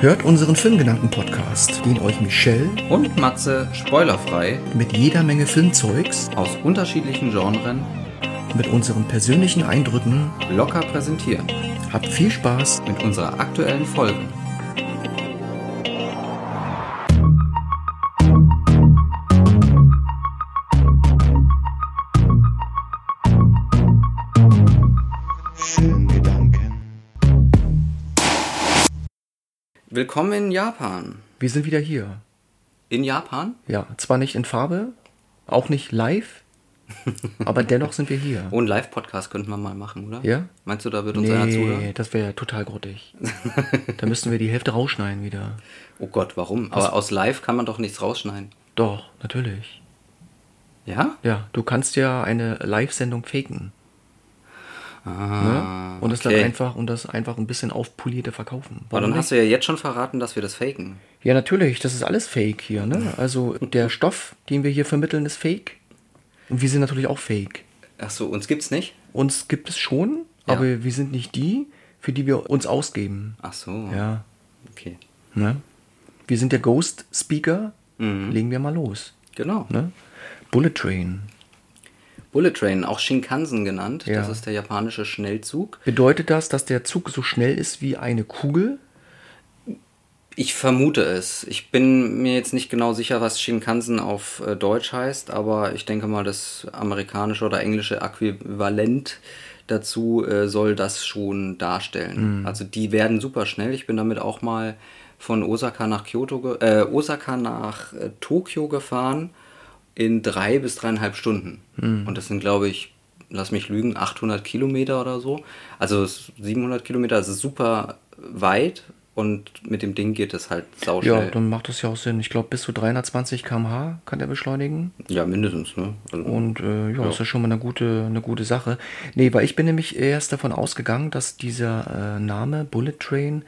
Hört unseren Filmgedanken-Podcast, den euch Michelle und Matze spoilerfrei mit jeder Menge Filmzeugs aus unterschiedlichen Genren mit unseren persönlichen Eindrücken locker präsentieren. Habt viel Spaß mit unserer aktuellen Folge. Willkommen in Japan. Wir sind wieder hier. In Japan? Ja, zwar nicht in Farbe, auch nicht live, aber dennoch sind wir hier. Oh, einen Live-Podcast könnten wir mal machen, oder? Ja? Meinst du, da wird uns nee, einer zuhören? Nee, das wäre ja total grottig. da müssten wir die Hälfte rausschneiden wieder. Oh Gott, warum? Aber aus Live kann man doch nichts rausschneiden. Doch, natürlich. Ja? Ja, du kannst ja eine Live-Sendung faken. Ah, ne? Und das okay. dann einfach und das einfach ein bisschen aufpolierte verkaufen. Aber dann hast du ja jetzt schon verraten, dass wir das faken. Ja, natürlich, das ist alles fake hier, ne? Also der Stoff, den wir hier vermitteln, ist fake. Und wir sind natürlich auch fake. Ach so, uns gibt's nicht? Uns gibt es schon, Ja. aber wir sind nicht die, für die wir uns ausgeben. Ach so. Ja, Okay. ne? Wir sind der Ghost Speaker. Mhm. Legen wir mal los, Genau. ne? Bullet Train. Bullet Train, auch Shinkansen genannt. Ja. Das ist der japanische Schnellzug. Bedeutet das, dass der Zug so schnell ist wie eine Kugel? Ich vermute es. Ich bin mir jetzt nicht genau sicher, was Shinkansen auf äh, Deutsch heißt, aber ich denke mal, das amerikanische oder englische Äquivalent dazu äh, soll das schon darstellen. Also die werden super schnell. Ich bin damit auch mal von Osaka nach Kyoto, äh, Osaka nach äh, Tokio gefahren in drei bis dreieinhalb Stunden. Und das sind, glaube ich, lass mich lügen, 800 Kilometer oder so. Also es- 700 Kilometer, das ist super weit und mit dem Ding geht es halt Ja, sauschnell. dann macht das ja auch Sinn. Ich glaube, bis zu 320 km/h kann der beschleunigen. Ja, mindestens, ne? Also, Und äh, ja, ist ja schon mal eine gute, eine gute Sache. Nee, weil ich bin nämlich erst davon ausgegangen, dass dieser äh, Name Bullet Train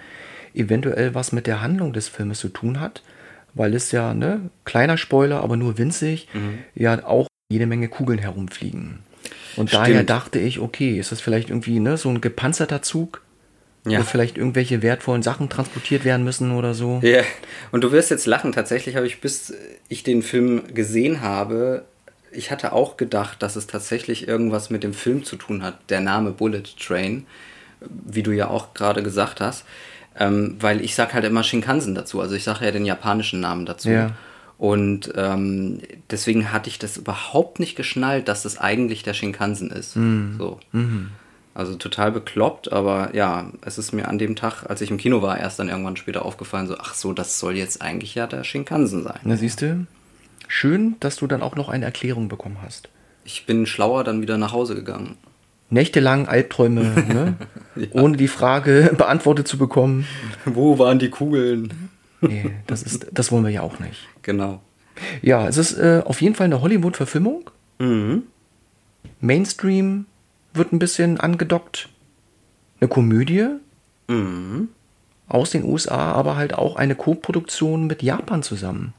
eventuell was mit der Handlung des Filmes zu tun hat, weil es ja, ne, kleiner Spoiler, aber nur winzig, Mhm. ja auch jede Menge Kugeln herumfliegen. Und Stimmt. daher dachte ich, okay, ist das vielleicht irgendwie ne, so ein gepanzerter Zug, Ja. wo vielleicht irgendwelche wertvollen Sachen transportiert werden müssen oder so. Ja, und du wirst jetzt lachen. Tatsächlich habe ich, bis ich den Film gesehen habe, ich hatte auch gedacht, dass es tatsächlich irgendwas mit dem Film zu tun hat, der Name Bullet Train, wie du ja auch gerade gesagt hast. Ähm, weil ich sage halt immer Shinkansen dazu, also ich sage ja den japanischen Namen dazu. Ja. Und ähm, deswegen hatte ich das überhaupt nicht geschnallt, dass das eigentlich der Shinkansen ist. So. Also total bekloppt, aber ja, es ist mir an dem Tag, als ich im Kino war, erst dann irgendwann später aufgefallen, so, ach so, das soll jetzt eigentlich ja der Shinkansen sein. Na, siehst du? Schön, dass du dann auch noch eine Erklärung bekommen hast. Ich bin schlauer dann wieder nach Hause gegangen. Nächtelang Albträume, ne? ohne die Frage beantwortet zu bekommen. Wo waren die Kugeln? Nee, das, ist, das wollen wir ja auch nicht. Genau. Ja, es ist äh, auf jeden Fall eine Hollywood-Verfilmung. Mhm. Mainstream wird ein bisschen angedockt. Eine Komödie Mhm. aus den USA, aber halt auch eine Co-Produktion mit Japan zusammen.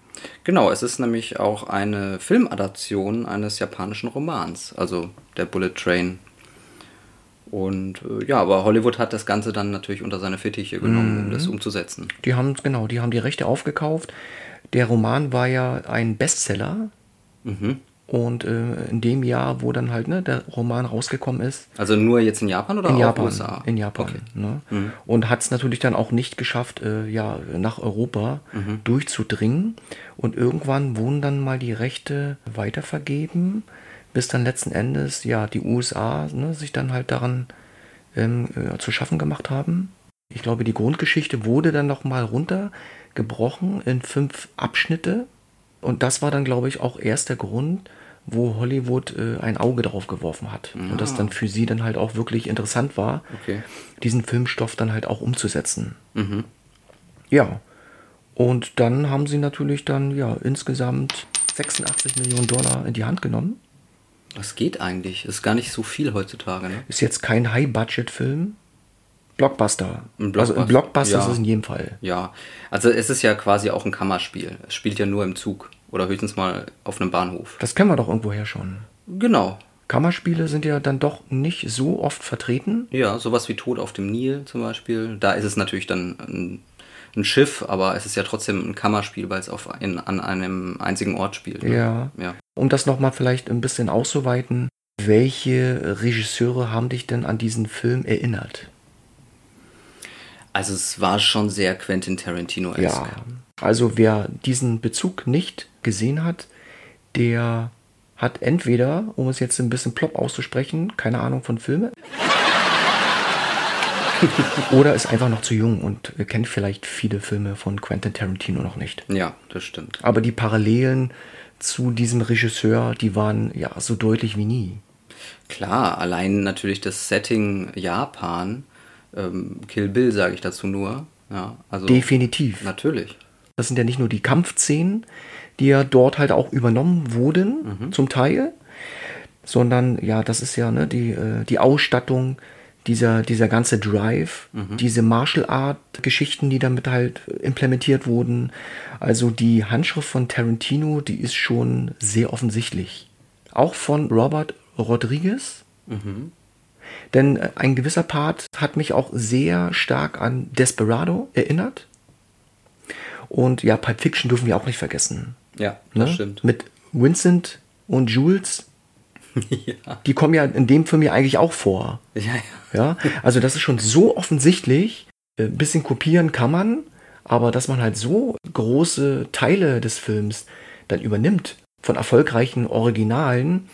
Genau, es ist nämlich auch eine Filmadaption eines japanischen Romans, also der Bullet Train. Und äh, ja, aber Hollywood hat das Ganze dann natürlich unter seine Fittiche genommen, um das umzusetzen. Die haben, genau, die haben die Rechte aufgekauft. Der Roman war ja ein Bestseller. Mhm. Und äh, in dem Jahr, wo dann halt ne, der Roman rausgekommen ist, Also nur jetzt in Japan oder in auch Japan, USA? in Japan, Okay. ne? und hat es natürlich dann auch nicht geschafft, äh, ja nach Europa Mhm. durchzudringen. Und irgendwann wurden dann mal die Rechte weitervergeben, bis dann letzten Endes ja die USA ne, sich dann halt daran ähm, äh, zu schaffen gemacht haben. Ich glaube, die Grundgeschichte wurde dann noch mal runtergebrochen in fünf Abschnitte. Und das war dann, glaube ich, auch erst der Grund, wo Hollywood äh, ein Auge drauf geworfen hat. Und das dann für sie dann halt auch wirklich interessant war, Okay. diesen Filmstoff dann halt auch umzusetzen. Mhm. Ja. Und dann haben sie natürlich dann ja insgesamt 86 Millionen Dollar in die Hand genommen. Das geht eigentlich. Ist gar nicht so viel heutzutage, ne? Ist jetzt kein High-Budget-Film. Blockbuster. Ein Also ein Blockbuster, Blockbuster ist ja. es in jedem Fall. Ja. Also es ist ja quasi auch ein Kammerspiel. Es spielt ja nur im Zug oder höchstens mal auf einem Bahnhof. Das kennen wir doch irgendwoher schon. Genau. Kammerspiele sind ja dann doch nicht so oft vertreten. Ja, sowas wie Tod auf dem Nil zum Beispiel. Da ist es natürlich dann ein, ein Schiff, aber es ist ja trotzdem ein Kammerspiel, weil es auf in, an einem einzigen Ort spielt. ne? Ja. ja. Um das nochmal vielleicht ein bisschen auszuweiten, welche Regisseure haben dich denn an diesen Film erinnert? Also es war schon sehr Quentin Tarantino-esque. Ja. Also wer diesen Bezug nicht gesehen hat, der hat entweder, um es jetzt ein bisschen plopp auszusprechen, keine Ahnung von Filme. oder ist einfach noch zu jung und kennt vielleicht viele Filme von Quentin Tarantino noch nicht. Ja, das stimmt. Aber die Parallelen zu diesem Regisseur, die waren ja so deutlich wie nie. Klar, allein natürlich das Setting Japan, ähm, Kill Bill sage ich dazu nur. Ja, also Definitiv. natürlich. Das sind ja nicht nur die Kampfszenen, die ja dort halt auch übernommen wurden, zum Teil, sondern ja, das ist ja ne, die, äh, die Ausstattung, dieser, dieser ganze Drive, diese Martial Art Geschichten, die damit halt implementiert wurden. Also die Handschrift von Tarantino, die ist schon sehr offensichtlich. Auch von Robert Rodriguez. Denn äh, ein gewisser Part hat mich auch sehr stark an Desperado erinnert. Und ja, Pulp Fiction dürfen wir auch nicht vergessen. Ja, das Ne? stimmt. Mit Vincent und Jules, ja. die kommen ja in dem Film ja eigentlich auch vor. Ja, ja. Ja, also das ist schon so offensichtlich. Ein bisschen kopieren kann man, aber dass man halt so große Teile des Films dann übernimmt von erfolgreichen Originalen,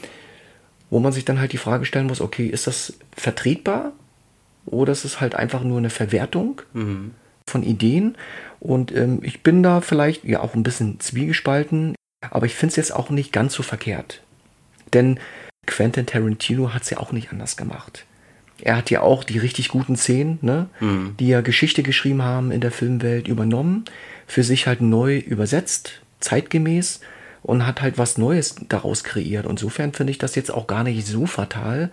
wo man sich dann halt die Frage stellen muss, okay, ist das vertretbar oder ist es halt einfach nur eine Verwertung von Ideen? Und ähm, ich bin da vielleicht ja auch ein bisschen zwiegespalten, aber ich finde es jetzt auch nicht ganz so verkehrt. Denn Quentin Tarantino hat es ja auch nicht anders gemacht. Er hat ja auch die richtig guten Szenen, ne, die ja Geschichte geschrieben haben in der Filmwelt, übernommen, für sich halt neu übersetzt, zeitgemäß und hat halt was Neues daraus kreiert. Insofern finde ich das jetzt auch gar nicht so fatal,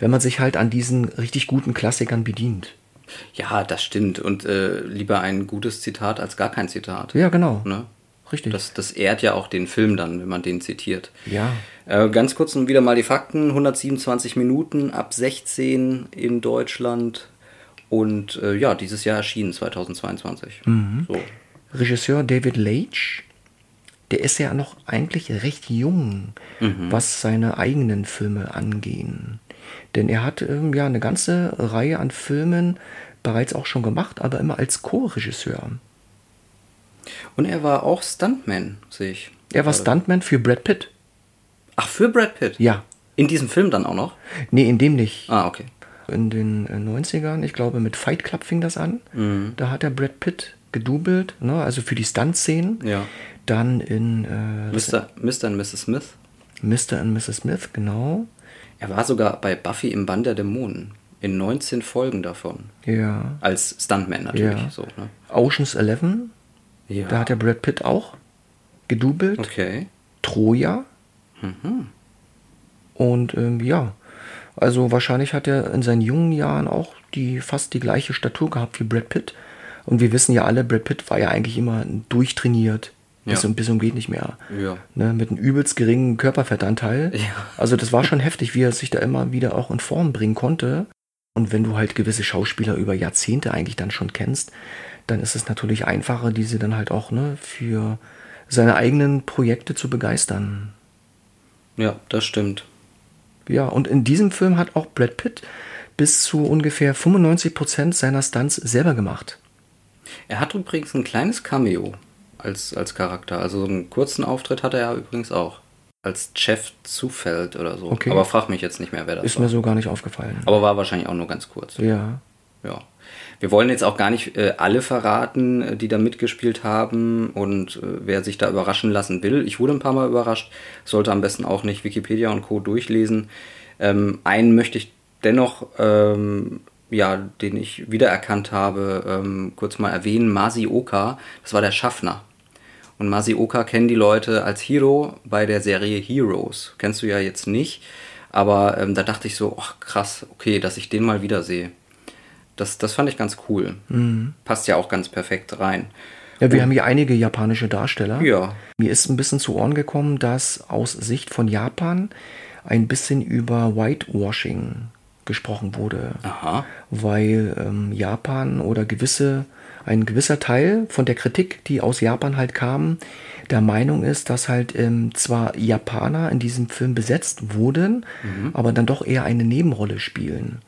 wenn man sich halt an diesen richtig guten Klassikern bedient. ja, das stimmt. Und äh, lieber ein gutes Zitat als gar kein Zitat. Ja, genau. Ne? Richtig. Das, das ehrt ja auch den Film dann, wenn man den zitiert. ja. Äh, ganz kurz und wieder mal die Fakten. 127 Minuten ab 16 in Deutschland. Und äh, ja, dieses Jahr erschienen, 2022. So. Regisseur David Leitch, der ist ja noch eigentlich recht jung, was seine eigenen Filme angehen. Denn er hat ähm, ja eine ganze Reihe an Filmen bereits auch schon gemacht, aber immer als Co-Regisseur. Und er war auch Stuntman, sehe ich. Er war. Stuntman für Brad Pitt. Ach, für Brad Pitt? Ja. In diesem Film dann auch noch? Nee, in dem nicht. Ah, okay. In den äh, 90ern, ich glaube mit Fight Club fing das an. Da hat er Brad Pitt gedoubelt, ne, also für die Stunt-Szenen. Ja. Dann in äh, Mr. Mr. und Mrs. Smith. Mr. und Mrs. Smith, genau. Er war sogar bei Buffy im Band der Dämonen. In 19 Folgen davon. Ja. Als Stuntman natürlich. Ja. So, ne? Oceans 11, ja. da hat der Brad Pitt auch gedoubelt. Okay. Troja. Und ähm, ja, also wahrscheinlich hat er in seinen jungen Jahren auch die fast die gleiche Statur gehabt wie Brad Pitt. Und wir wissen ja alle, Brad Pitt war ja eigentlich immer durchtrainiert. Bis, Ja. und, bis und geht nicht mehr. Ja. Ne, mit einem übelst geringen Körperfettanteil. Ja. Also das war schon heftig, wie er sich da immer wieder auch in Form bringen konnte. Und wenn du halt gewisse Schauspieler über Jahrzehnte eigentlich dann schon kennst, dann ist es natürlich einfacher, diese dann halt auch ne, für seine eigenen Projekte zu begeistern. Ja, das stimmt. Ja, und in diesem Film hat auch Brad Pitt bis zu ungefähr 95% seiner Stunts selber gemacht. Er hat übrigens ein kleines Cameo als, als Charakter. Also so einen kurzen Auftritt hat er ja übrigens auch. Als Chef Zufeld oder so. Okay. Aber frag mich jetzt nicht mehr, wer das Ist war. mir so gar nicht aufgefallen. Aber war wahrscheinlich auch nur ganz kurz. Ja. Ja. Wir wollen jetzt auch gar nicht äh, alle verraten, äh, die da mitgespielt haben und äh, wer sich da überraschen lassen will. Ich wurde ein paar Mal überrascht, sollte am besten auch nicht Wikipedia und Co. durchlesen. Ähm, einen möchte ich dennoch, ähm, ja, den ich wiedererkannt habe, ähm, kurz mal erwähnen. Masi Oka, das war der Schaffner. Und Masi Oka kennen die Leute als Hero bei der Serie Heroes. Kennst du ja jetzt nicht. Aber ähm, da dachte ich so, ach krass, okay, dass ich den mal wiedersehe. Das, das fand ich ganz cool. Passt ja auch ganz perfekt rein. Ja, wir haben hier einige japanische Darsteller. Ja. Mir ist ein bisschen zu Ohren gekommen, dass aus Sicht von Japan ein bisschen über Whitewashing gesprochen wurde. Aha. Weil ähm, Japan oder gewisse, ein gewisser Teil von der Kritik, die aus Japan halt kam, der Meinung ist, dass halt ähm, zwar Japaner in diesem Film besetzt wurden, mhm. aber dann doch eher eine Nebenrolle spielen.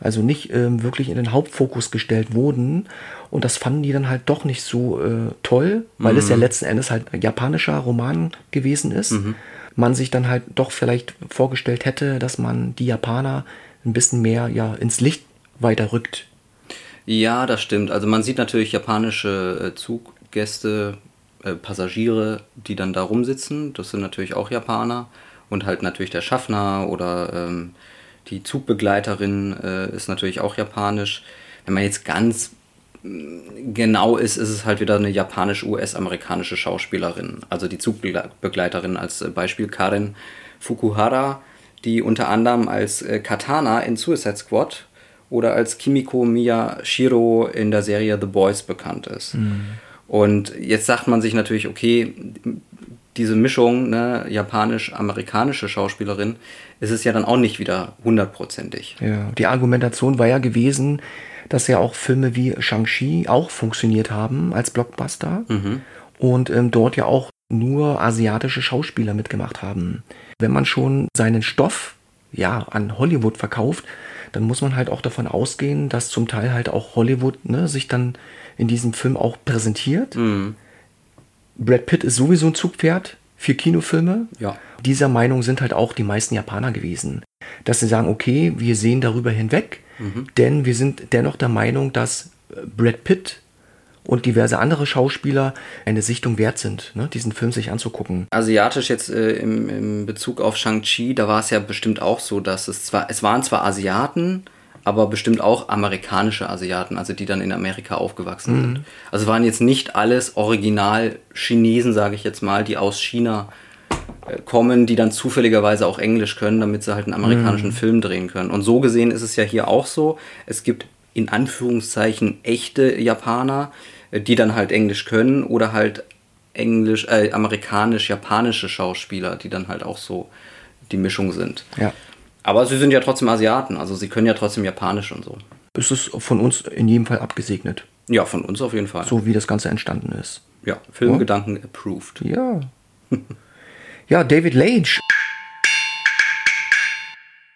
Also nicht ähm, wirklich in den Hauptfokus gestellt wurden. Und das fanden die dann halt doch nicht so äh, toll, weil mhm. es ja letzten Endes halt ein japanischer Roman gewesen ist. Mhm. Man sich dann halt doch vielleicht vorgestellt hätte, dass man die Japaner ein bisschen mehr ja ins Licht weiter rückt. Ja, das stimmt. Also man sieht natürlich japanische äh, Zuggäste, äh, Passagiere, die dann da rumsitzen. Das sind natürlich auch Japaner. Und halt natürlich der Schaffner oder ähm, die Zugbegleiterin äh, ist natürlich auch japanisch. Wenn man jetzt ganz mm, genau ist, ist es halt wieder eine japanisch-US-amerikanische Schauspielerin. Also die Zugbegleiterin als äh, Beispiel Karen Fukuhara, die unter anderem als Katana in Suicide Squad oder als Kimiko Miyashiro in der Serie The Boys bekannt ist. Mhm. Und jetzt sagt man sich natürlich, okay, diese Mischung, ne, japanisch-amerikanische Schauspielerin, ist es ja dann auch nicht wieder hundertprozentig. Ja, die Argumentation war ja gewesen, dass ja auch Filme wie Shang-Chi auch funktioniert haben als Blockbuster mhm. und ähm, dort ja auch nur asiatische Schauspieler mitgemacht haben. Wenn man schon seinen Stoff ja an Hollywood verkauft, dann muss man halt auch davon ausgehen, dass zum Teil halt auch Hollywood ne, sich dann in diesem Film auch präsentiert. Mhm. Brad Pitt ist sowieso ein Zugpferd für Kinofilme. Ja. Dieser Meinung sind halt auch die meisten Japaner gewesen. Dass sie sagen, okay, wir sehen darüber hinweg, mhm. denn wir sind dennoch der Meinung, dass Brad Pitt und diverse andere Schauspieler eine Sichtung wert sind, ne, diesen Film sich anzugucken. Asiatisch jetzt äh, im, im Bezug auf Shang-Chi, da war es ja bestimmt auch so, dass es zwar, es waren zwar Asiaten, aber bestimmt auch amerikanische Asiaten, also die dann in Amerika aufgewachsen mhm. sind. Also waren jetzt nicht alles original Chinesen, sage ich jetzt mal, die aus China äh, kommen, die dann zufälligerweise auch Englisch können, damit sie halt einen amerikanischen mhm. Film drehen können. Und so gesehen ist es ja hier auch so. Es gibt in Anführungszeichen echte Japaner, die dann halt Englisch können oder halt englisch, äh, amerikanisch-japanische Schauspieler, die dann halt auch so die Mischung sind. Ja. Aber sie sind ja trotzdem Asiaten, also sie können ja trotzdem Japanisch und so. Ist es von uns in jedem Fall abgesegnet? Ja, von uns auf jeden Fall. So wie das Ganze entstanden ist. Ja, Filmgedanken ja? approved. Ja. ja, David Lage.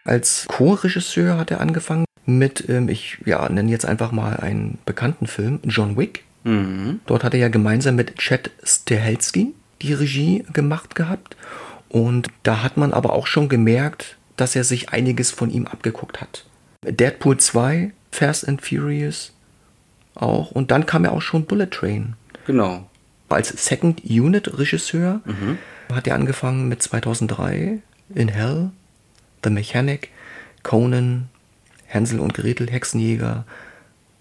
Als Co-Regisseur hat er angefangen mit, ähm, ich ja, nenne jetzt einfach mal einen bekannten Film, John Wick. Mhm. Dort hat er ja gemeinsam mit Chad Stahelski die Regie gemacht gehabt. Und da hat man aber auch schon gemerkt, dass er sich einiges von ihm abgeguckt hat. Deadpool 2, Fast and Furious auch. Und dann kam ja auch schon Bullet Train. Genau. Als Second Unit Regisseur mhm. hat er angefangen mit 2003 in Hell, The Mechanic, Conan, Hänsel und Gretel, Hexenjäger,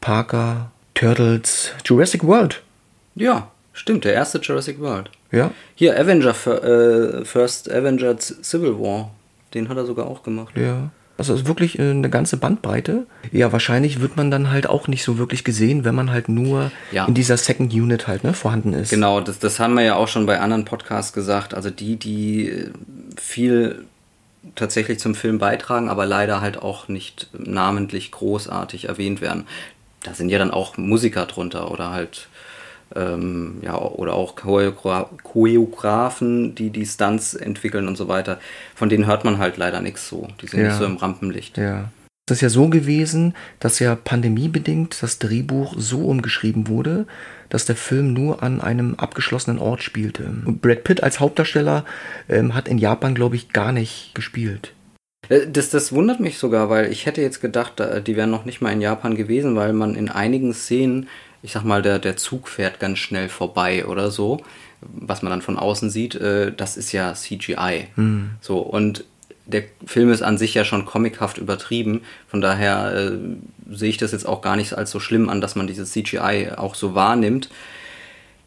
Parker, Turtles, Jurassic World. Ja, stimmt, der erste Jurassic World. Ja. Hier, Avenger, äh, First Avenger Civil War. Den hat er sogar auch gemacht. Ja. Also ist wirklich äh, eine ganze Bandbreite. Ja, wahrscheinlich wird man dann halt auch nicht so wirklich gesehen, wenn man halt nur ja. in dieser Second Unit halt ne, vorhanden ist. Genau, das, das haben wir ja auch schon bei anderen Podcasts gesagt. Also die, die äh, viel tatsächlich zum Film beitragen, aber leider halt auch nicht namentlich großartig erwähnt werden. Da sind ja dann auch Musiker drunter oder halt ähm, ja, oder auch Choreografen, die die Stunts entwickeln und so weiter. Von denen hört man halt leider nichts so. Die sind ja. nicht so im Rampenlicht. Ja. Es ist ja so gewesen, dass ja pandemiebedingt das Drehbuch so umgeschrieben wurde, dass der Film nur an einem abgeschlossenen Ort spielte. Und Brad Pitt als Hauptdarsteller ähm, hat in Japan, glaube ich, gar nicht gespielt. Äh, das, das wundert mich sogar, weil ich hätte jetzt gedacht, die wären noch nicht mal in Japan gewesen, weil man in einigen Szenen ich sag mal, der, der Zug fährt ganz schnell vorbei oder so, was man dann von außen sieht, äh, das ist ja CGI. Mhm. So, und der Film ist an sich ja schon comichaft übertrieben, von daher äh, sehe ich das jetzt auch gar nicht als so schlimm an, dass man dieses CGI auch so wahrnimmt.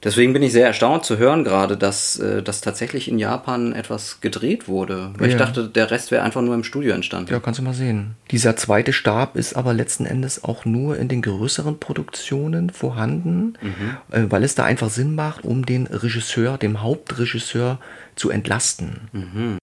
Deswegen bin ich sehr erstaunt zu hören gerade, dass äh, das tatsächlich in Japan etwas gedreht wurde. Weil ja. ich dachte, der Rest wäre einfach nur im Studio entstanden. Ja, kannst du mal sehen. Dieser zweite Stab ist aber letzten Endes auch nur in den größeren Produktionen vorhanden, mhm. äh, weil es da einfach Sinn macht, um den Regisseur, dem Hauptregisseur zu entlasten. Mhm.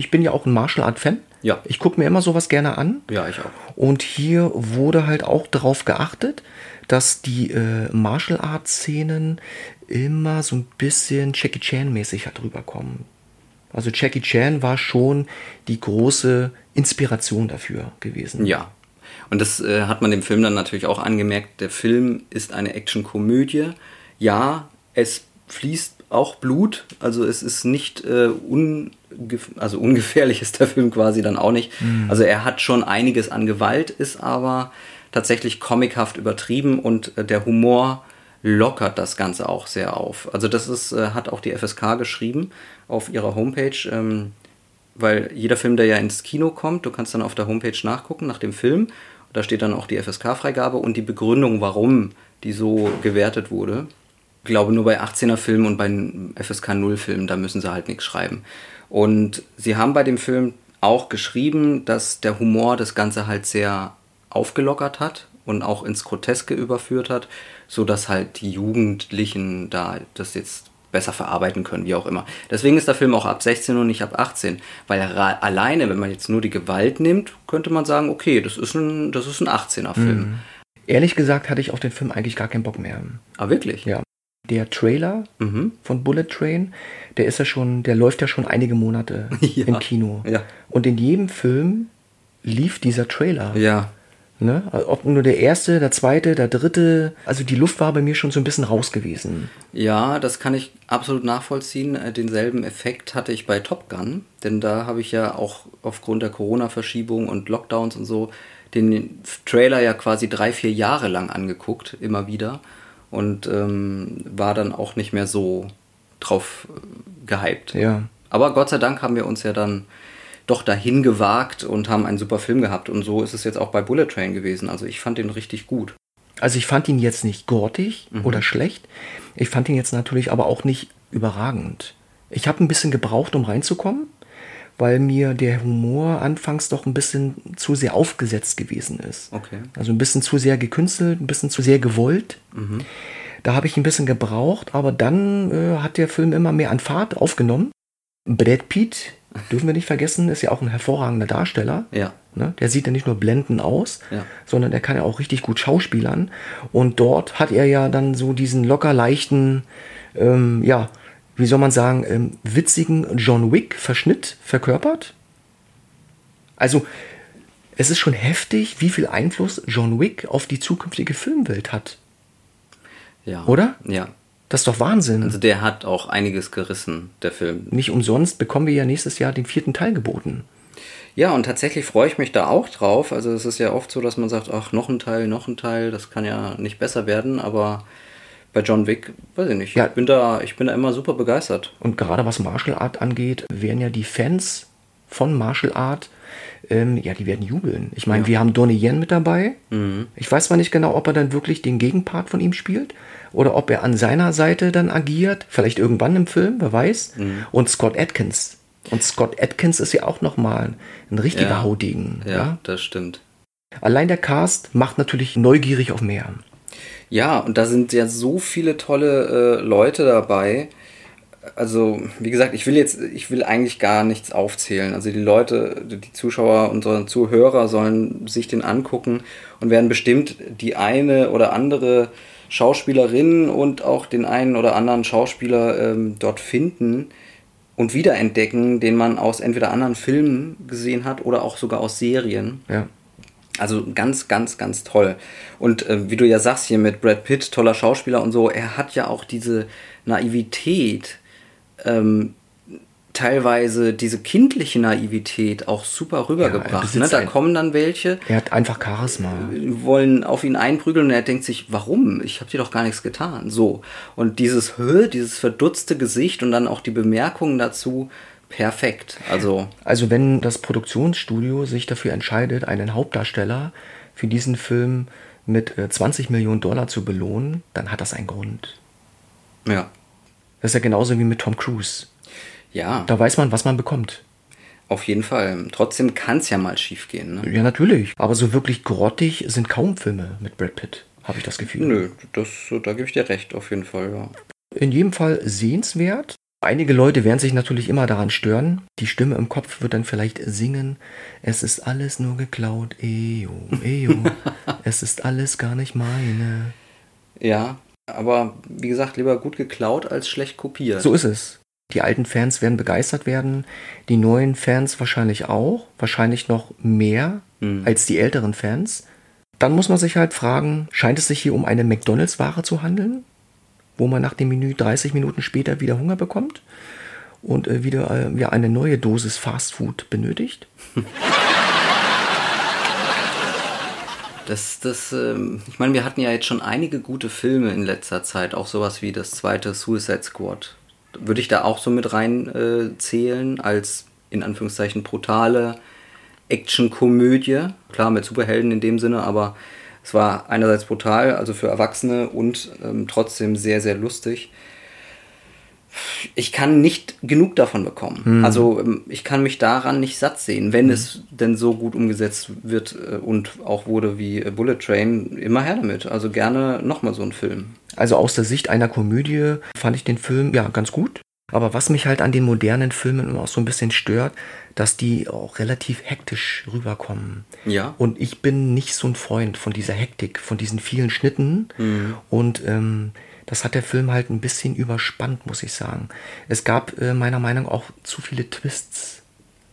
ich bin ja auch ein Martial Art Fan. Ja. Ich gucke mir immer sowas gerne an. Ja, ich auch. Und hier wurde halt auch darauf geachtet, dass die äh, Martial Art Szenen immer so ein bisschen Jackie Chan mäßig halt rüberkommen. Also Jackie Chan war schon die große Inspiration dafür gewesen. Ja. Und das äh, hat man dem Film dann natürlich auch angemerkt. Der Film ist eine Actionkomödie. Ja, es fließt auch Blut. Also es ist nicht äh, ungef also ungefährlich ist der Film quasi dann auch nicht. Also er hat schon einiges an Gewalt, ist aber tatsächlich comichaft übertrieben und äh, der Humor lockert das Ganze auch sehr auf. Also das ist, äh, hat auch die FSK geschrieben auf ihrer Homepage, ähm, weil jeder Film, der ja ins Kino kommt, du kannst dann auf der Homepage nachgucken nach dem Film. Da steht dann auch die FSK-Freigabe und die Begründung, warum die so gewertet wurde. Ich glaube, nur bei 18er-Filmen und bei FSK 0-Filmen, da müssen sie halt nichts schreiben. Und sie haben bei dem Film auch geschrieben, dass der Humor das Ganze halt sehr aufgelockert hat und auch ins Groteske überführt hat, so dass halt die Jugendlichen da das jetzt besser verarbeiten können, wie auch immer. Deswegen ist der Film auch ab 16 und nicht ab 18, weil alleine, wenn man jetzt nur die Gewalt nimmt, könnte man sagen, okay, das ist ein, das ist ein 18er Film. Ehrlich gesagt hatte ich auf den Film eigentlich gar keinen Bock mehr. Ah, wirklich? Ja. Der Trailer Mhm. von Bullet Train, der ist ja schon, der läuft ja schon einige Monate Ja. im Kino. Ja. Und in jedem Film lief dieser Trailer. Ja, Ne? Also Ob nur der erste, der zweite, der dritte. Also die Luft war bei mir schon so ein bisschen raus gewesen. Ja, das kann ich absolut nachvollziehen. Äh, Denselben Effekt hatte ich bei Top Gun, denn da habe ich ja auch aufgrund der Corona-Verschiebung und Lockdowns und so den Trailer ja quasi drei, vier Jahre lang angeguckt, immer wieder. Und ähm, war dann auch nicht mehr so drauf äh, gehypt. Ja. Aber Gott sei Dank haben wir uns ja dann doch dahin gewagt und haben einen super Film gehabt. Und so ist es jetzt auch bei Bullet Train gewesen. Also ich fand den richtig gut. Also ich fand ihn jetzt nicht gortig oder schlecht. Ich fand ihn jetzt natürlich aber auch nicht überragend. Ich habe ein bisschen gebraucht, um reinzukommen, weil mir der Humor anfangs doch ein bisschen zu sehr aufgesetzt gewesen ist. Okay. Also ein bisschen zu sehr gekünstelt, ein bisschen zu sehr gewollt. Da habe ich ein bisschen gebraucht, aber dann äh, hat der Film immer mehr an Fahrt aufgenommen. Brad Pitt, dürfen wir nicht vergessen, ist ja auch ein hervorragender Darsteller. Ja. Ne? Der sieht ja nicht nur blendend aus, Ja. sondern er kann ja auch richtig gut schauspielern. Und dort hat er ja dann so diesen locker leichten, ähm, ja, wie soll man sagen, ähm, witzigen John Wick-Verschnitt verkörpert. Also, es ist schon heftig, wie viel Einfluss John Wick auf die zukünftige Filmwelt hat. Ja. Oder? Ja. Das ist doch Wahnsinn. Also der hat auch einiges gerissen, der Film. Nicht umsonst bekommen wir ja nächstes Jahr den vierten Teil geboten. Ja, und tatsächlich freue ich mich da auch drauf. Also es ist ja oft so, dass man sagt, ach, noch ein Teil, noch ein Teil, das kann ja nicht besser werden, aber bei John Wick, weiß ich nicht. Ja. Ich bin da, ich bin da immer super begeistert. Und gerade was Martial Art angeht, werden ja die Fans von Martial Art, ähm, ja, die werden jubeln. Ich meine, wir haben Donnie Yen mit dabei. Ich weiß zwar nicht genau, ob er dann wirklich den Gegenpart von ihm spielt oder ob er an seiner Seite dann agiert. Vielleicht irgendwann im Film, wer weiß. Und Scott Atkins. Und Scott Atkins ist ja auch nochmal ein richtiger Ja. Haudegen. Ja, Ja? das stimmt. Allein der Cast macht natürlich neugierig auf mehr. Ja, und da sind ja so viele tolle äh, Leute dabei. Also, wie gesagt, ich will jetzt, ich will eigentlich gar nichts aufzählen. Also die Leute, die Zuschauer, unsere Zuhörer sollen sich den angucken und werden bestimmt die eine oder andere Schauspielerin und auch den einen oder anderen Schauspieler ähm, dort finden und wiederentdecken, den man aus entweder anderen Filmen gesehen hat oder auch sogar aus Serien. Ja. Also ganz, ganz, ganz toll. Und äh, wie du ja sagst hier mit Brad Pitt, toller Schauspieler und so, er hat ja auch diese Naivität, ähm, teilweise diese kindliche Naivität auch super er rübergebracht. ne? besitzt Da ein- kommen dann welche, Er hat einfach Charisma. wollen auf ihn einprügeln und er denkt sich, warum? Ich habe dir doch gar nichts getan. So. Und dieses Höhe, dieses verdutzte Gesicht und dann auch die Bemerkungen dazu, perfekt. Also, Also wenn das Produktionsstudio sich dafür entscheidet, einen Hauptdarsteller für diesen Film mit äh, 20 Millionen Dollar zu belohnen, dann hat das einen Grund. ja. Das ist ja genauso wie mit Tom Cruise. Ja, Da weiß man, was man bekommt. auf jeden Fall. Trotzdem kann es ja mal schief gehen. Ne? Ja, natürlich. Aber so wirklich grottig sind kaum Filme mit Brad Pitt, habe ich das Gefühl. Nö, das, da gebe ich dir recht, auf jeden Fall, ja. In jedem Fall sehenswert. Einige Leute werden sich natürlich immer daran stören. Die Stimme im Kopf wird dann vielleicht singen. Es ist alles nur geklaut. Ejo, ejo. es ist alles gar nicht meine. Ja, aber wie gesagt, lieber gut geklaut als schlecht kopiert. So ist es. Die alten Fans werden begeistert werden. Die neuen Fans wahrscheinlich auch. Wahrscheinlich noch mehr Mhm. als die älteren Fans. Dann muss man sich halt fragen, scheint es sich hier um eine McDonalds-Ware zu handeln? Wo man nach dem Menü 30 Minuten später wieder Hunger bekommt? Und äh, wieder äh, ja, eine neue Dosis Fastfood benötigt? Das, das, ähm, ich meine, wir hatten ja jetzt schon einige gute Filme in letzter Zeit, auch sowas wie das zweite Suicide Squad. Würde ich da auch so mit rein äh, als in Anführungszeichen brutale Action-Komödie. Klar, mit Superhelden in dem Sinne, aber es war einerseits brutal, also für Erwachsene und ähm, trotzdem sehr, sehr lustig. Ich kann nicht genug davon bekommen. Also ähm, ich kann mich daran nicht satt sehen, wenn es denn so gut umgesetzt wird äh, und auch wurde wie äh, Bullet Train, immer her damit. Also gerne nochmal so einen Film. Also aus der Sicht einer Komödie fand ich den Film ja ganz gut. Aber was mich halt an den modernen Filmen immer auch so ein bisschen stört, dass die auch relativ hektisch rüberkommen. Ja. Und ich bin nicht so ein Freund von dieser Hektik, von diesen vielen Schnitten. Und ähm, das hat der Film halt ein bisschen überspannt, muss ich sagen. Es gab äh, meiner Meinung nach auch zu viele Twists.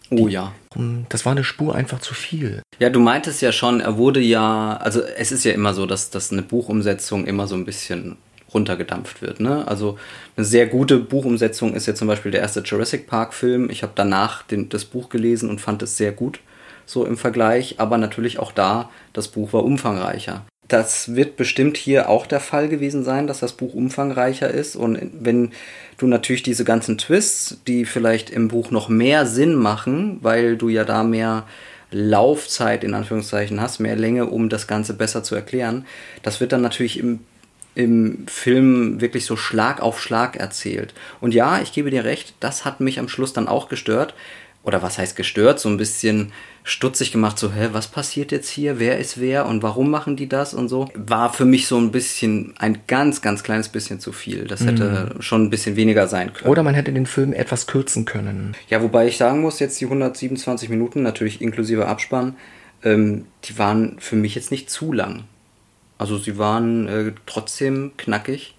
Oh ja. Und Das war eine Spur einfach zu viel. Ja, du meintest ja schon, er wurde ja, also es ist ja immer so, dass, dass eine Buchumsetzung immer so ein bisschen runtergedampft wird. Ne? Also eine sehr gute Buchumsetzung ist ja zum Beispiel der erste Jurassic Park Film. Ich habe danach den, das Buch gelesen und fand es sehr gut, so im Vergleich. Aber natürlich auch da, das Buch war umfangreicher. Das wird bestimmt hier auch der Fall gewesen sein, dass das Buch umfangreicher ist. Und wenn du natürlich diese ganzen Twists, die vielleicht im Buch noch mehr Sinn machen, weil du ja da mehr Laufzeit in Anführungszeichen hast, mehr Länge, um das Ganze besser zu erklären, das wird dann natürlich im, im Film wirklich so Schlag auf Schlag erzählt. Und ja, ich gebe dir recht, das hat mich am Schluss dann auch gestört. Oder was heißt gestört? So ein bisschen stutzig gemacht, so, hä, was passiert jetzt hier? Wer ist wer und warum machen die das und so? War für mich so ein bisschen, ein ganz, ganz kleines bisschen zu viel. Das hätte schon ein bisschen weniger sein können. Oder man hätte den Film etwas kürzen können. Ja, wobei ich sagen muss, jetzt die 127 Minuten, natürlich inklusive Abspann, ähm, die waren für mich jetzt nicht zu lang. Also sie waren äh, trotzdem knackig.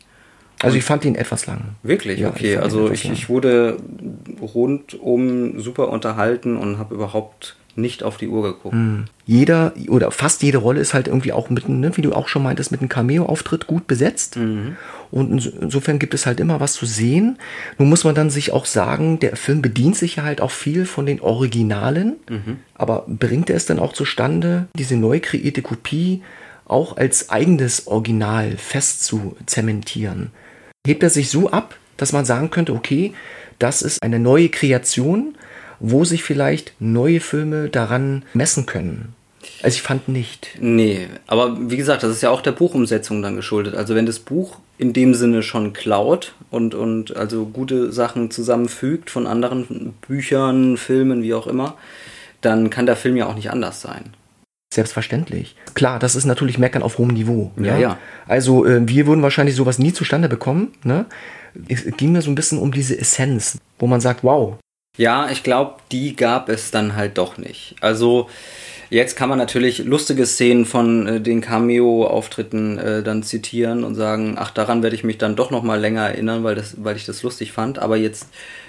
Also ich fand ihn etwas lang. Wirklich, Ja, ich okay. fand ihn Also ich, ich wurde rundum super unterhalten und habe überhaupt nicht auf die Uhr geguckt. Jeder oder fast jede Rolle ist halt irgendwie auch mit, einem, ne, wie du auch schon meintest, mit einem Cameo-Auftritt gut besetzt. Und inso- insofern gibt es halt immer was zu sehen. Nun muss man dann sich auch sagen, der Film bedient sich ja halt auch viel von den Originalen, aber bringt er es dann auch zustande, diese neu kreierte Kopie auch als eigenes Original fest zu zementieren? Hebt er sich so ab, dass man sagen könnte, okay, das ist eine neue Kreation, wo sich vielleicht neue Filme daran messen können. Also ich fand nicht. Nee, aber wie gesagt, das ist ja auch der Buchumsetzung dann geschuldet. Also wenn das Buch in dem Sinne schon klaut und, und also gute Sachen zusammenfügt von anderen Büchern, Filmen, wie auch immer, dann kann der Film ja auch nicht anders sein. Selbstverständlich. Klar, das ist natürlich Meckern auf hohem Niveau. Ja, ja. Also äh, wir würden wahrscheinlich sowas nie zustande bekommen. Ne? Es ging mir so ein bisschen um diese Essenz, wo man sagt, wow, Ja, ich glaube, die gab es dann halt doch nicht. Also jetzt kann man natürlich lustige Szenen von äh, den Cameo-Auftritten äh, dann zitieren und sagen, ach, daran werde ich mich dann doch noch mal länger erinnern, weil, das, weil ich das lustig fand. Aber jetzt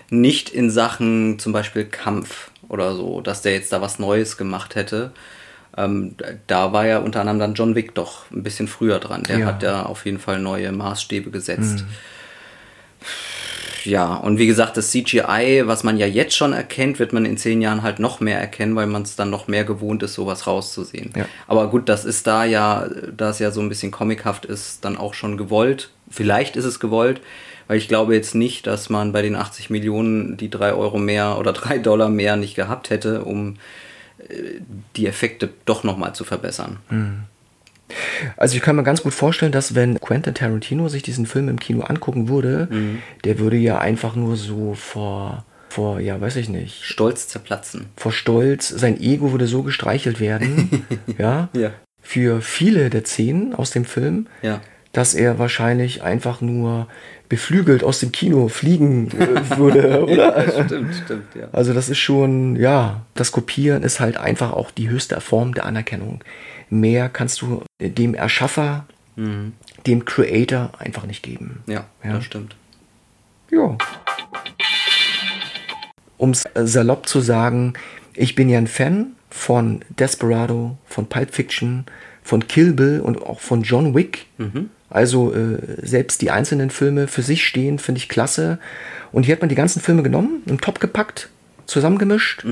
nicht in Sachen zum Beispiel Kampf oder so, dass der jetzt da was Neues gemacht hätte. Ähm, da war ja unter anderem dann John Wick doch ein bisschen früher dran. Der Ja. hat ja auf jeden Fall neue Maßstäbe gesetzt. Ja, und wie gesagt, das CGI, was man ja jetzt schon erkennt, wird man in zehn Jahren halt noch mehr erkennen, weil man es dann noch mehr gewohnt ist, sowas rauszusehen. Ja. Aber gut, das ist da ja, da es ja so ein bisschen comichaft ist, dann auch schon gewollt. Vielleicht ist es gewollt, weil ich glaube jetzt nicht, dass man bei den 80 Millionen die drei Euro mehr oder drei Dollar mehr nicht gehabt hätte, um die Effekte doch nochmal zu verbessern. Also ich kann mir ganz gut vorstellen, dass wenn Quentin Tarantino sich diesen Film im Kino angucken würde, der würde ja einfach nur so vor, vor, ja, weiß ich nicht, Stolz zerplatzen. vor Stolz, sein Ego würde so gestreichelt werden, ja, Ja. für viele der Szenen aus dem Film, Ja. Dass er wahrscheinlich einfach nur beflügelt aus dem Kino fliegen äh, würde, oder? Ja, stimmt, stimmt, ja. Also das ist schon, ja, das Kopieren ist halt einfach auch die höchste Form der Anerkennung. Mehr kannst du dem Erschaffer, dem Creator einfach nicht geben. Ja, Ja. das stimmt. Ja. Um es salopp zu sagen, ich bin ja ein Fan von Desperado, von Pulp Fiction, von Kill Bill und auch von John Wick. Also äh, selbst die einzelnen Filme für sich stehen, finde ich klasse. Und hier hat man die ganzen Filme genommen, im Top gepackt, zusammengemischt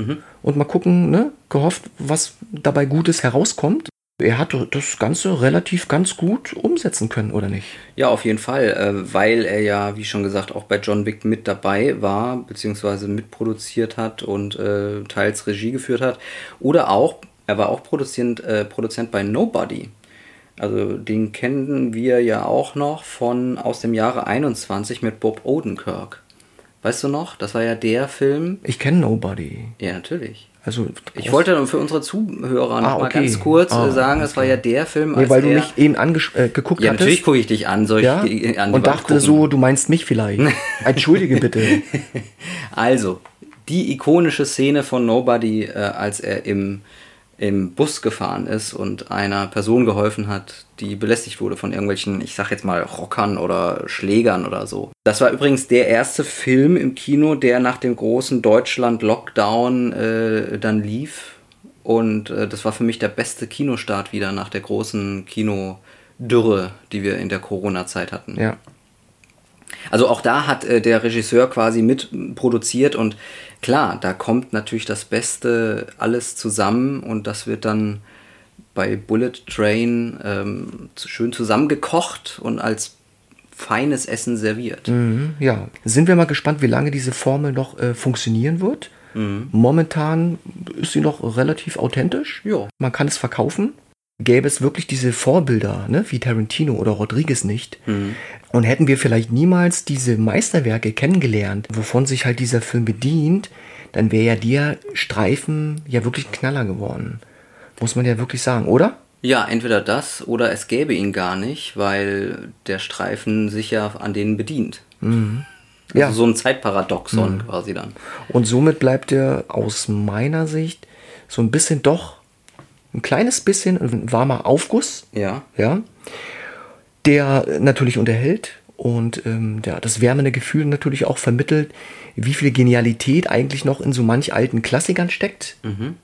und mal gucken, ne, gehofft, was dabei Gutes herauskommt. Er hat das Ganze relativ ganz gut umsetzen können, oder nicht? Ja, auf jeden Fall, äh, weil er ja, wie schon gesagt, auch bei John Wick mit dabei war, beziehungsweise mitproduziert hat und äh, teils Regie geführt hat. Oder auch, er war auch Produzent, äh, Produzent bei Nobody. Also den kennen wir ja auch noch von aus dem Jahre 21 mit Bob Odenkirk. Weißt du noch? Das war ja der Film. Ich kenne Nobody. Ja, natürlich. Also Ich wollte für unsere Zuhörer noch Ah, mal okay. ganz kurz Ah, sagen, es war ja der Film, Nee, weil du mich eben äh, geguckt Ja, hattest. natürlich gucke ich dich an, soll ich ja? die- an und dachte gucken? so, du meinst mich vielleicht. Entschuldige bitte. Also, die ikonische Szene von Nobody, äh, als er im, im Bus gefahren ist und einer Person geholfen hat, die belästigt wurde von irgendwelchen, ich sag jetzt mal, Rockern oder Schlägern oder so. Das war übrigens der erste Film im Kino, der nach dem großen Deutschland-Lockdown äh, dann lief. Und äh, das war für mich der beste Kinostart wieder nach der großen Kinodürre, die wir in der Corona-Zeit hatten. Ja. Also auch da hat äh, der Regisseur quasi mit produziert und klar, da kommt natürlich das Beste alles zusammen und das wird dann bei Bullet Train ähm, schön zusammengekocht und als feines Essen serviert. Mhm, ja. Sind wir mal gespannt, wie lange diese Formel noch äh, funktionieren wird. Mhm. Momentan ist sie noch relativ authentisch. Ja. Man kann es verkaufen. Gäbe es wirklich diese Vorbilder, ne, wie Tarantino oder Rodriguez nicht, Mhm. und hätten wir vielleicht niemals diese Meisterwerke kennengelernt, wovon sich halt dieser Film bedient, dann wäre ja der Streifen ja wirklich ein Knaller geworden. Muss man ja wirklich sagen, oder? Ja, entweder das oder es gäbe ihn gar nicht, weil der Streifen sich ja an denen bedient. Also Ja. so ein Zeitparadoxon quasi dann. Und somit bleibt er aus meiner Sicht so ein bisschen doch, ein kleines bisschen ein warmer Aufguss, Ja. ja, der natürlich unterhält und ähm, der das wärmende Gefühl natürlich auch vermittelt, wie viel Genialität eigentlich noch in so manch alten Klassikern steckt,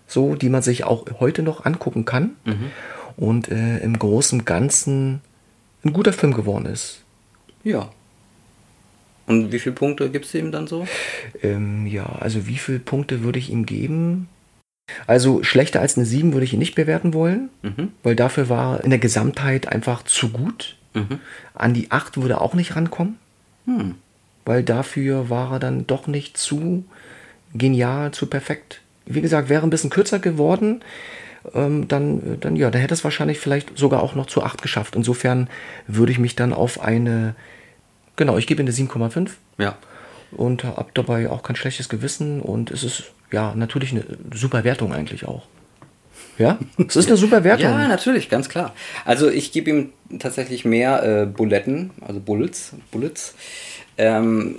so die man sich auch heute noch angucken kann und äh, im Großen und Ganzen ein guter Film geworden ist. Ja. Und wie viele Punkte gibst du ihm dann so? Ähm, ja, also wie viele Punkte würde ich ihm geben? Also schlechter als eine 7 würde ich ihn nicht bewerten wollen, weil dafür war er in der Gesamtheit einfach zu gut. An die 8 würde er auch nicht rankommen, weil dafür war er dann doch nicht zu genial, zu perfekt. Wie gesagt, wäre ein bisschen kürzer geworden, ähm, dann, dann ja, dann hätte es wahrscheinlich vielleicht sogar auch noch zu 8 geschafft. Insofern würde ich mich dann auf eine, genau, ich gebe ihm eine 7,5 Ja. Und habe dabei auch kein schlechtes Gewissen und es ist ja natürlich eine super Wertung eigentlich auch. Ja, es ist eine super Wertung. Ja, natürlich, ganz klar. Also ich gebe ihm tatsächlich mehr äh, Buletten, also Bullets, Bullets. Ähm,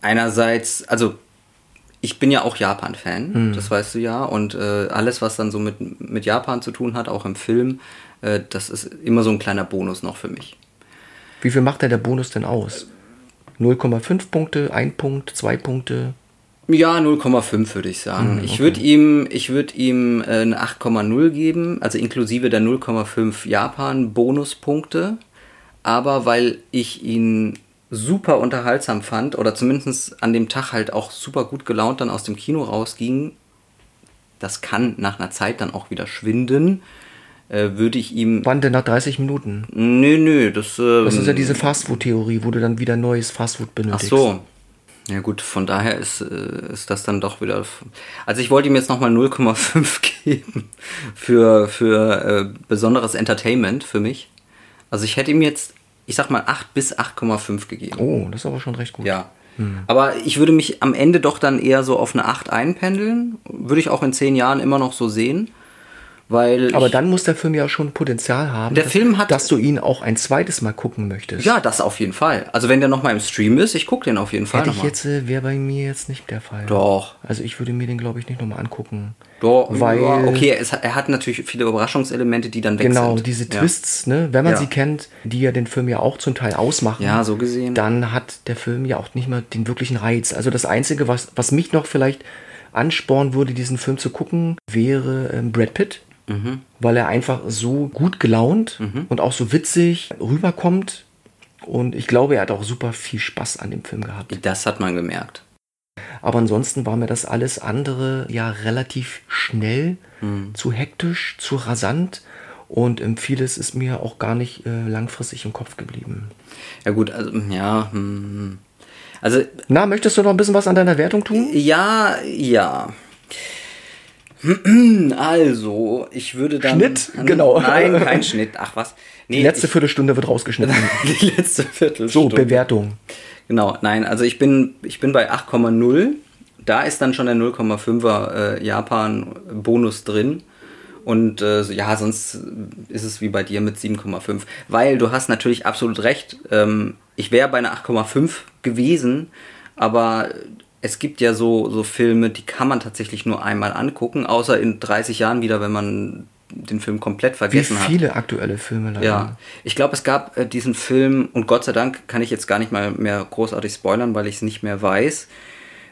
einerseits, also ich bin ja auch Japan-Fan, das weißt du ja, und äh, alles, was dann so mit, mit Japan zu tun hat, auch im Film, äh, das ist immer so ein kleiner Bonus noch für mich. Wie viel macht der der Bonus denn aus? 0,5 Punkte, 1 Punkt, 2 Punkte. Ja, 0,5 würde ich sagen. Hm, Ich würde ihm, ich würde ihm äh, eine 8,0 geben, also inklusive der 0,5 Japan-Bonuspunkte. Aber weil ich ihn super unterhaltsam fand oder zumindest an dem Tag halt auch super gut gelaunt dann aus dem Kino rausging, das kann nach einer Zeit dann auch wieder schwinden, äh, würde ich ihm. Wann denn nach 30 Minuten? Nö, nö, das. ähm, Das ist ja diese Fastfood-Theorie, wo du dann wieder neues Fastfood Ach benötigst. so. Ja gut, von daher ist, äh, ist das dann doch wieder. Also ich wollte ihm jetzt nochmal 0,5 geben für, für äh, besonderes Entertainment für mich. Also ich hätte ihm jetzt, ich sag mal, 8 bis 8,5 gegeben. Oh, das ist aber schon recht gut. Ja. Aber ich würde mich am Ende doch dann eher so auf eine 8 einpendeln. Würde ich auch in 10 Jahren immer noch so sehen. Weil Aber dann muss der Film ja schon Potenzial haben, Der dass, Film hat- dass du ihn auch ein zweites Mal gucken möchtest. ja, das auf jeden Fall. Also wenn der nochmal im Stream ist, ich gucke den auf jeden Fall Hätte ich jetzt, äh, wäre bei mir jetzt nicht der Fall. Doch. Also ich würde mir den, glaube ich, nicht nochmal angucken. Doch, Weil- ja, okay, es, er hat natürlich viele Überraschungselemente, die dann weg Genau, sind. diese Ja. Twists, ne, wenn man Ja. sie kennt, die ja den Film ja auch zum Teil ausmachen. Ja, so gesehen. Dann hat der Film ja auch nicht mehr den wirklichen Reiz. Also das Einzige, was, was mich noch vielleicht anspornen würde, diesen Film zu gucken, wäre ähm, Brad Pitt. Mhm. Weil er einfach so gut gelaunt und auch so witzig rüberkommt. Und ich glaube, er hat auch super viel Spaß an dem Film gehabt. Das hat man gemerkt. Aber ansonsten war mir das alles andere ja relativ schnell, Mhm. zu hektisch, zu rasant. Und vieles ist mir auch gar nicht äh, langfristig im Kopf geblieben. Ja gut, also ja, hm. also Na, möchtest du noch ein bisschen was an deiner Wertung tun? ja, ja. Also, ich würde dann. Schnitt? Genau. Nein, kein Schnitt. Ach was. Nee, Die letzte Viertelstunde wird rausgeschnitten. ich, die letzte So, Viertelstunde. Bewertung. Genau, nein, also ich bin, ich bin bei 8,0. Da ist dann schon der 0,5er äh, Japan-Bonus drin. Und äh, so, ja, sonst ist es wie bei dir mit 7,5. Weil du hast natürlich absolut recht. Ähm, ich wäre bei einer 8,5 gewesen, aber es gibt ja so, so Filme, die kann man tatsächlich nur einmal angucken, außer in 30 Jahren wieder, wenn man den Film komplett Wie vergessen hat. viele aktuelle Filme leider. Ja, ich glaube, es gab äh, diesen Film, und Gott sei Dank kann ich jetzt gar nicht mal mehr großartig spoilern, weil ich es nicht mehr weiß.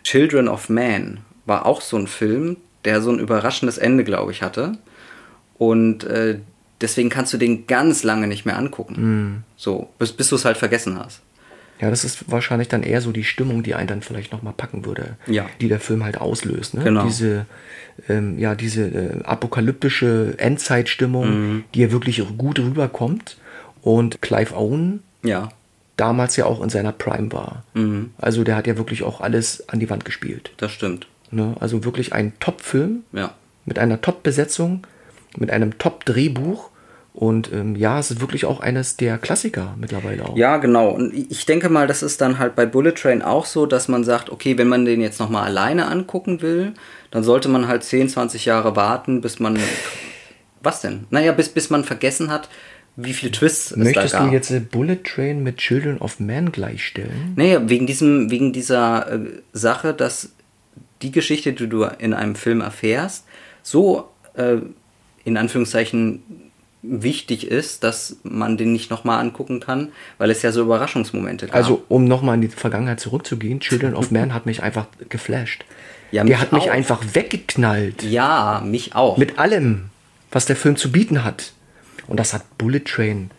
Children of Man war auch so ein Film, der so ein überraschendes Ende, glaube ich, hatte. Und äh, deswegen kannst du den ganz lange nicht mehr angucken. So, bis, bis du es halt vergessen hast. Ja, das ist wahrscheinlich dann eher so die Stimmung, die einen dann vielleicht nochmal packen würde. Ja. Die der Film halt auslöst. Ne? Genau. Diese, ähm, ja, diese äh, apokalyptische Endzeitstimmung, Mhm. die ja wirklich gut rüberkommt. Und Clive Owen Ja, damals ja auch in seiner Prime war. Mhm. Also der hat ja wirklich auch alles an die Wand gespielt. das stimmt. Ne? Also wirklich ein Top-Film Ja. mit einer Top-Besetzung, mit einem Top-Drehbuch. Und ähm, ja, es ist wirklich auch eines der Klassiker mittlerweile auch. Ja, genau. Und ich denke mal, das ist dann halt bei Bullet Train auch so, dass man sagt, okay, wenn man den jetzt nochmal alleine angucken will, dann sollte man halt 10, 20 Jahre warten, bis man. Was denn? Naja, bis, bis man vergessen hat, wie viel Twists es Möchtest du jetzt Bullet Train mit Children of Man gleichstellen? Naja, wegen, diesem, wegen dieser äh, Sache, dass die Geschichte, die du in einem Film erfährst, so äh, in Anführungszeichen wichtig ist, dass man den nicht nochmal angucken kann, weil es ja so Überraschungsmomente gab. Also, um nochmal in die Vergangenheit zurückzugehen, Children of Man hat mich einfach geflasht. Ja, Der mich hat mich auch. einfach weggeknallt. Ja, mich auch. Mit allem, was der Film zu bieten hat. Und das hat Bullet Train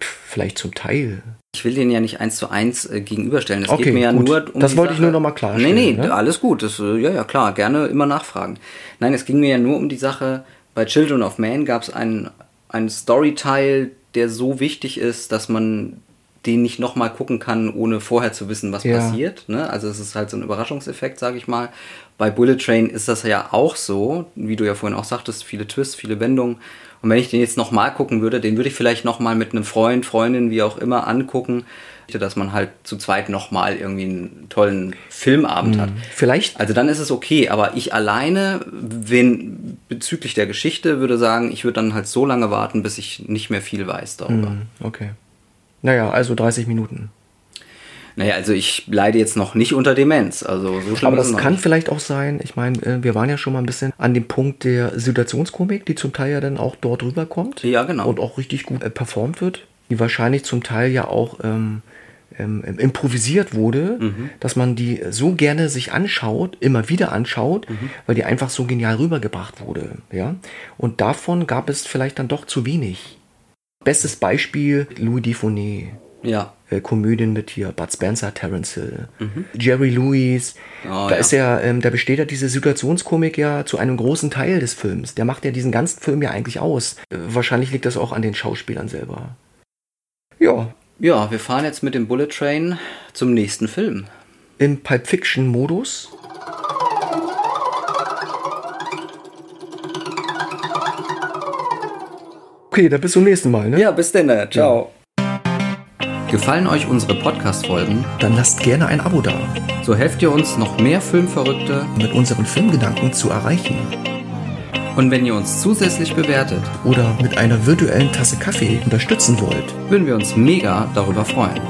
pff, vielleicht zum Teil. ich will den ja nicht eins zu eins äh, gegenüberstellen. Es Okay, geht mir ja gut. nur um Das wollte ich nur noch mal klarstellen, Nee, nee, ne? alles gut. Das, äh, ja, ja, klar. Gerne immer nachfragen. Nein, es ging mir ja nur um die Sache, bei Children of Man gab es einen, einen Storyteil, der so wichtig ist, dass man den nicht nochmal gucken kann, ohne vorher zu wissen, was Ja. passiert. Ne? Also es ist halt so ein Überraschungseffekt, sage ich mal. Bei Bullet Train ist das ja auch so, wie du ja vorhin auch sagtest, viele Twists, viele Wendungen. Und wenn ich den jetzt nochmal gucken würde, den würde ich vielleicht nochmal mit einem Freund, Freundin, wie auch immer, angucken, dass man halt zu zweit nochmal irgendwie einen tollen Filmabend hat. Vielleicht, Also dann ist es okay, aber ich alleine, wenn bezüglich der Geschichte, würde sagen, ich würde dann halt so lange warten, bis ich nicht mehr viel weiß darüber. okay. Naja, also 30 Minuten. Naja, also ich leide jetzt noch nicht unter Demenz, also so schlimm Aber das kann nicht. vielleicht auch sein, ich meine, äh, wir waren ja schon mal ein bisschen an dem Punkt der Situationskomik, die zum Teil ja dann auch dort rüberkommt. Ja, genau. Und auch richtig gut äh, performt wird. Die wahrscheinlich zum Teil ja auch ähm, ähm, improvisiert wurde, Mhm. dass man die so gerne sich anschaut, immer wieder anschaut, Mhm. weil die einfach so genial rübergebracht wurde. Ja? Und davon gab es vielleicht dann doch zu wenig. Bestes Beispiel Louis Dufournet Ja, äh, Komödien mit hier Bud Spencer, Terence Hill, Jerry Lewis. Mhm. Oh, da ja. ist ja, ähm, da besteht ja diese Situationskomik ja zu einem großen Teil des Films. Der macht ja diesen ganzen Film ja eigentlich aus. Äh, wahrscheinlich liegt das auch an den Schauspielern selber. Ja, ja, wir fahren jetzt mit dem Bullet Train zum nächsten Film. im Pulp Fiction Modus. Okay, dann bis zum nächsten Mal, ne? Ja, bis denn, ciao. Gefallen euch unsere Podcast-Folgen? Dann lasst gerne ein Abo da, So helft ihr uns, noch mehr Filmverrückte mit unseren Filmgedanken zu erreichen. Und wenn ihr uns zusätzlich bewertet oder mit einer virtuellen Tasse Kaffee unterstützen wollt, würden wir uns mega darüber freuen.